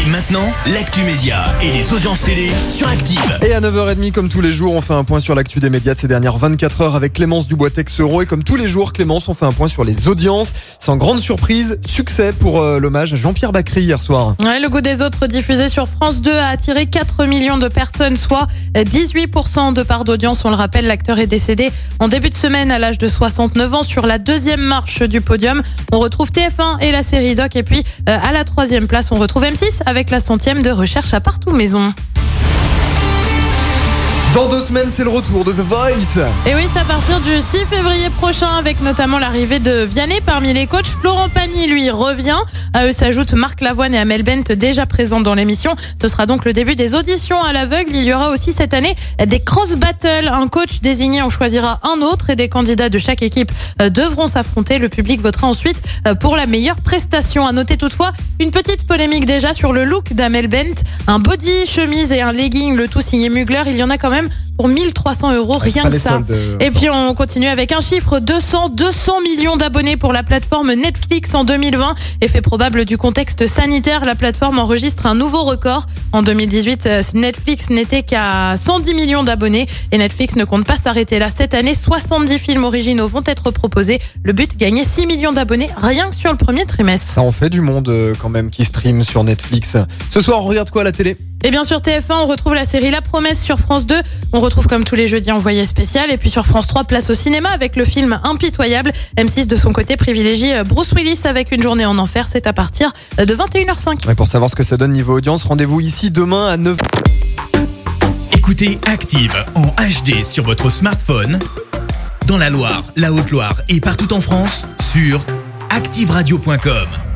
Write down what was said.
Et maintenant, l'actu média et les audiences télé sur Active. Et à 9h30, comme tous les jours, on fait un point sur l'actu des médias de ces dernières 24 heures avec Clémence Dubois-Texereau. Et comme tous les jours, Clémence, on fait un point sur les audiences. Sans grande surprise, succès pour euh, l'hommage à Jean-Pierre Bacry hier soir. Ouais, le goût des autres diffusé sur France 2 a attiré 4 millions de personnes, soit 18% de part d'audience. On le rappelle, l'acteur est décédé en début de semaine à l'âge de 69 ans sur la deuxième marche du podium. On retrouve TF1 et la série Doc. Et puis euh, à la troisième place, on retrouve M6 avec la centième de recherche à partout maison. Dans deux semaines, c'est le retour de The Voice. Et oui, c'est à partir du 6 février prochain avec notamment l'arrivée de Vianney parmi les coachs. Florent Pagny, lui, revient. À eux s'ajoutent Marc Lavoine et Amel Bent déjà présents dans l'émission. Ce sera donc le début des auditions à l'aveugle. Il y aura aussi cette année des cross battles. Un coach désigné en choisira un autre et des candidats de chaque équipe euh, devront s'affronter. Le public votera ensuite euh, pour la meilleure prestation. À noter toutefois une petite polémique déjà sur le look d'Amel Bent. Un body, chemise et un legging, le tout signé Mugler. Il y en a quand même pour 1300 euros, rien pas que ça. euh. Et puis on continue avec un chiffre 200, 200 millions d'abonnés pour la plateforme Netflix en 2020. Effet probable du contexte sanitaire, la plateforme enregistre un nouveau record. En 2018, euh, Netflix n'était qu'à 110 millions d'abonnés et Netflix ne compte pas s'arrêter là. Cette année, 70 films originaux vont être proposés. Le but, gagner 6 millions d'abonnés rien que sur le premier trimestre. Ça en fait du monde euh, quand même qui stream sur Netflix. Ce soir, on regarde quoi à la télé? Et bien sur TF1, on retrouve la série La Promesse sur France 2. On retrouve comme tous les jeudis envoyé spécial. Et puis sur France 3, place au cinéma avec le film Impitoyable. M6 de son côté privilégie euh, Bruce Willis avec une journée en enfer. C'est à partir euh, de 21h05. Et pour savoir ce que ça donne niveau audience, rendez-vous ici demain à 9h. Écoutez Active en HD sur votre smartphone, dans la Loire, la Haute-Loire et partout en France, sur activeradio.com.